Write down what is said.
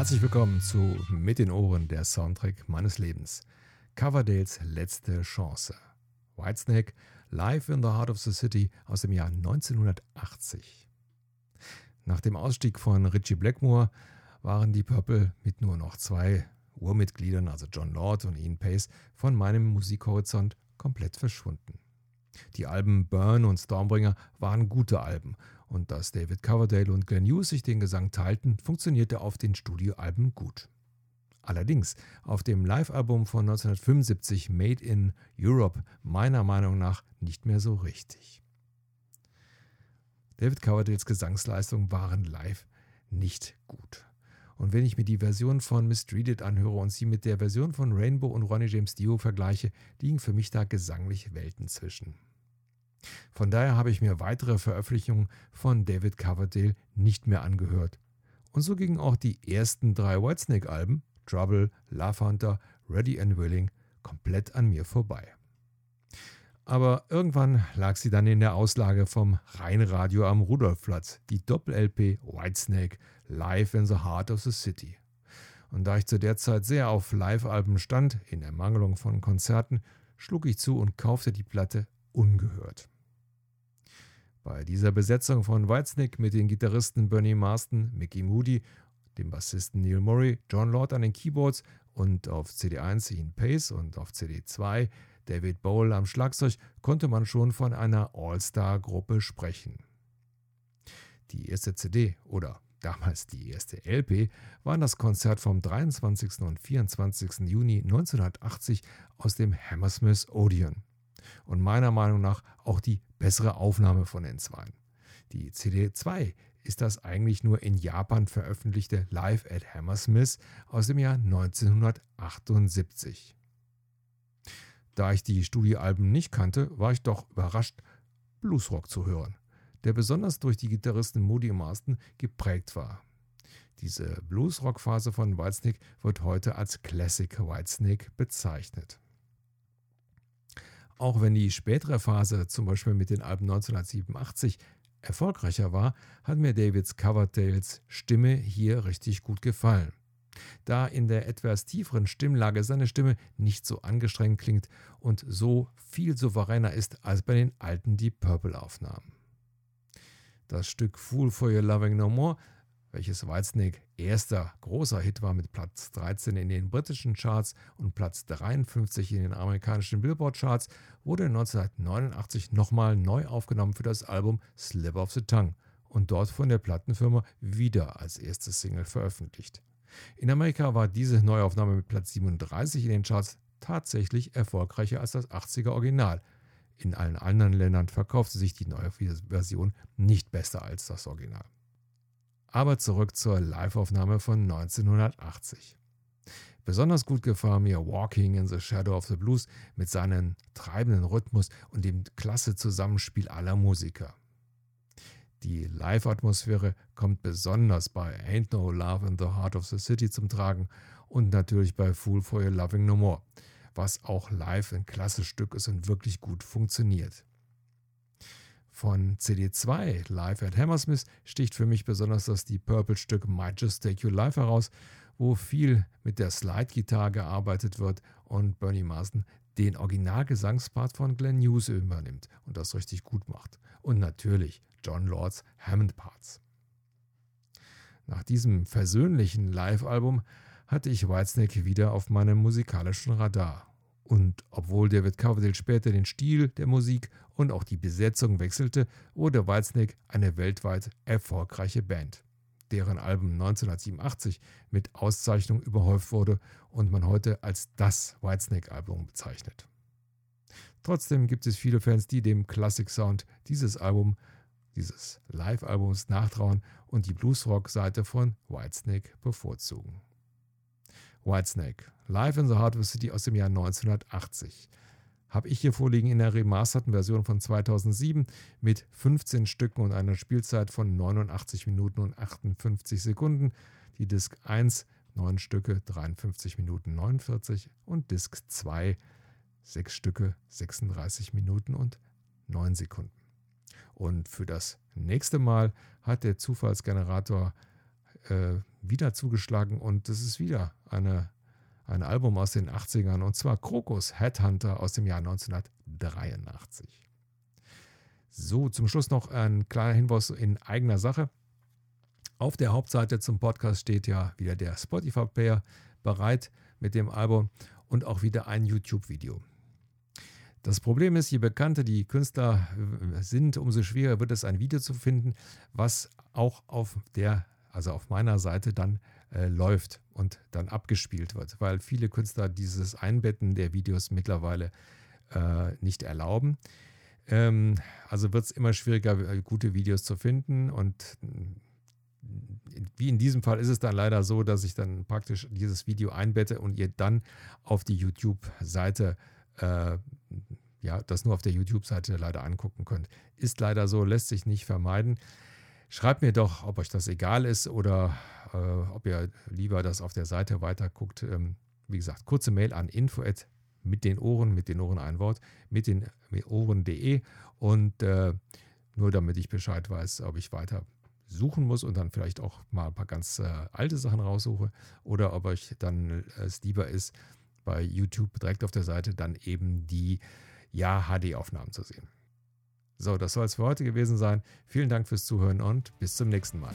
Herzlich willkommen zu Mit den Ohren, der Soundtrack meines Lebens. Coverdales letzte Chance. Whitesnake, Live in the Heart of the City aus dem Jahr 1980. Nach dem Ausstieg von Richie Blackmore waren die Purple mit nur noch zwei Urmitgliedern, also John Lord und Ian Pace, von meinem Musikhorizont komplett verschwunden. Die Alben Burn und Stormbringer waren gute Alben und dass David Coverdale und Glenn Hughes sich den Gesang teilten, funktionierte auf den Studioalben gut. Allerdings auf dem Live-Album von 1975 Made in Europe meiner Meinung nach nicht mehr so richtig. David Coverdales Gesangsleistungen waren live nicht gut. Und wenn ich mir die Version von Mistreated anhöre und sie mit der Version von Rainbow und Ronnie James Dio vergleiche, liegen für mich da gesanglich Welten zwischen. Von daher habe ich mir weitere Veröffentlichungen von David Coverdale nicht mehr angehört. Und so gingen auch die ersten drei Whitesnake-Alben, Trouble, Love Hunter, Ready and Willing, komplett an mir vorbei. Aber irgendwann lag sie dann in der Auslage vom Rheinradio am Rudolfplatz, die Doppel-LP Whitesnake Live in the Heart of the City. Und da ich zu der Zeit sehr auf Live-Alben stand, in Ermangelung von Konzerten, schlug ich zu und kaufte die Platte ungehört. Bei dieser Besetzung von Whitesnake mit den Gitarristen Bernie Marston, Mickey Moody, dem Bassisten Neil Murray, John Lord an den Keyboards und auf CD1 Ian Pace und auf CD2 David Bowl am Schlagzeug konnte man schon von einer All-Star-Gruppe sprechen. Die erste CD oder damals die erste LP war das Konzert vom 23. und 24. Juni 1980 aus dem Hammersmith Odeon und meiner Meinung nach auch die bessere Aufnahme von den zweien. Die CD2 ist das eigentlich nur in Japan veröffentlichte Live at Hammersmith aus dem Jahr 1978. Da ich die Studioalben nicht kannte, war ich doch überrascht, Bluesrock zu hören, der besonders durch die Gitarristen Moody Marston geprägt war. Diese Bluesrock-Phase von Whitesnake wird heute als Classic Whitesnake bezeichnet. Auch wenn die spätere Phase, zum Beispiel mit den Alben 1987, erfolgreicher war, hat mir Davids Coverdales Stimme hier richtig gut gefallen. Da in der etwas tieferen Stimmlage seine Stimme nicht so angestrengt klingt und so viel souveräner ist als bei den alten Deep Purple Aufnahmen. Das Stück Fool for Your Loving No More welches Whitesnake erster großer Hit war mit Platz 13 in den britischen Charts und Platz 53 in den amerikanischen Billboard-Charts, wurde 1989 nochmal neu aufgenommen für das Album Slip of the Tongue und dort von der Plattenfirma wieder als erste Single veröffentlicht. In Amerika war diese Neuaufnahme mit Platz 37 in den Charts tatsächlich erfolgreicher als das 80er Original. In allen anderen Ländern verkaufte sich die neue Version nicht besser als das Original. Aber zurück zur Liveaufnahme von 1980. Besonders gut gefahr mir Walking in the Shadow of the Blues mit seinem treibenden Rhythmus und dem klasse Zusammenspiel aller Musiker. Die Live-Atmosphäre kommt besonders bei Ain't No Love in the Heart of the City zum Tragen und natürlich bei Fool for Your Loving No More, was auch live ein klasse Stück ist und wirklich gut funktioniert. Von CD2 Live at Hammersmith sticht für mich besonders das Deep Purple-Stück Might Just Take You Live heraus, wo viel mit der Slide-Gitarre gearbeitet wird und Bernie Marsden den Originalgesangspart von Glenn Hughes übernimmt und das richtig gut macht. Und natürlich John Lords Hammond-Parts. Nach diesem versöhnlichen Live-Album hatte ich Whitesnake wieder auf meinem musikalischen Radar. Und obwohl David Coverdale später den Stil der Musik und auch die Besetzung wechselte, wurde Whitesnake eine weltweit erfolgreiche Band, deren Album 1987 mit Auszeichnung überhäuft wurde und man heute als das Whitesnake-Album bezeichnet. Trotzdem gibt es viele Fans, die dem Classic-Sound dieses Album, dieses Live-Albums nachtrauen und die Bluesrock-Seite von Whitesnake bevorzugen. Whitesnake, Live in the the City aus dem Jahr 1980. Habe ich hier vorliegen in der remasterten Version von 2007 mit 15 Stücken und einer Spielzeit von 89 Minuten und 58 Sekunden. Die Disc 1 9 Stücke, 53 Minuten 49 und Disc 2 6 Stücke, 36 Minuten und 9 Sekunden. Und für das nächste Mal hat der Zufallsgenerator äh, wieder zugeschlagen und es ist wieder eine, ein Album aus den 80ern und zwar Krokus Headhunter aus dem Jahr 1983. So, zum Schluss noch ein kleiner Hinweis in eigener Sache. Auf der Hauptseite zum Podcast steht ja wieder der Spotify-Player bereit mit dem Album und auch wieder ein YouTube-Video. Das Problem ist, je bekannter die Künstler äh, sind, umso schwieriger wird es, ein Video zu finden, was auch auf der, also auf meiner Seite dann äh, läuft und dann abgespielt wird, weil viele Künstler dieses Einbetten der Videos mittlerweile äh, nicht erlauben. Ähm, also wird es immer schwieriger, äh, gute Videos zu finden und wie in diesem Fall ist es dann leider so, dass ich dann praktisch dieses Video einbette und ihr dann auf die YouTube-Seite äh, ja, das nur auf der YouTube-Seite leider angucken könnt. Ist leider so, lässt sich nicht vermeiden. Schreibt mir doch, ob euch das egal ist oder äh, ob ihr lieber das auf der Seite weiterguckt. Ähm, wie gesagt, kurze Mail an info mit den Ohren, mit den Ohren ein Wort, mit den Ohren.de und äh, nur damit ich Bescheid weiß, ob ich weiter suchen muss und dann vielleicht auch mal ein paar ganz äh, alte Sachen raussuche oder ob euch dann es lieber ist, bei YouTube direkt auf der Seite dann eben die ja, HD-Aufnahmen zu sehen. So, das soll es für heute gewesen sein. Vielen Dank fürs Zuhören und bis zum nächsten Mal.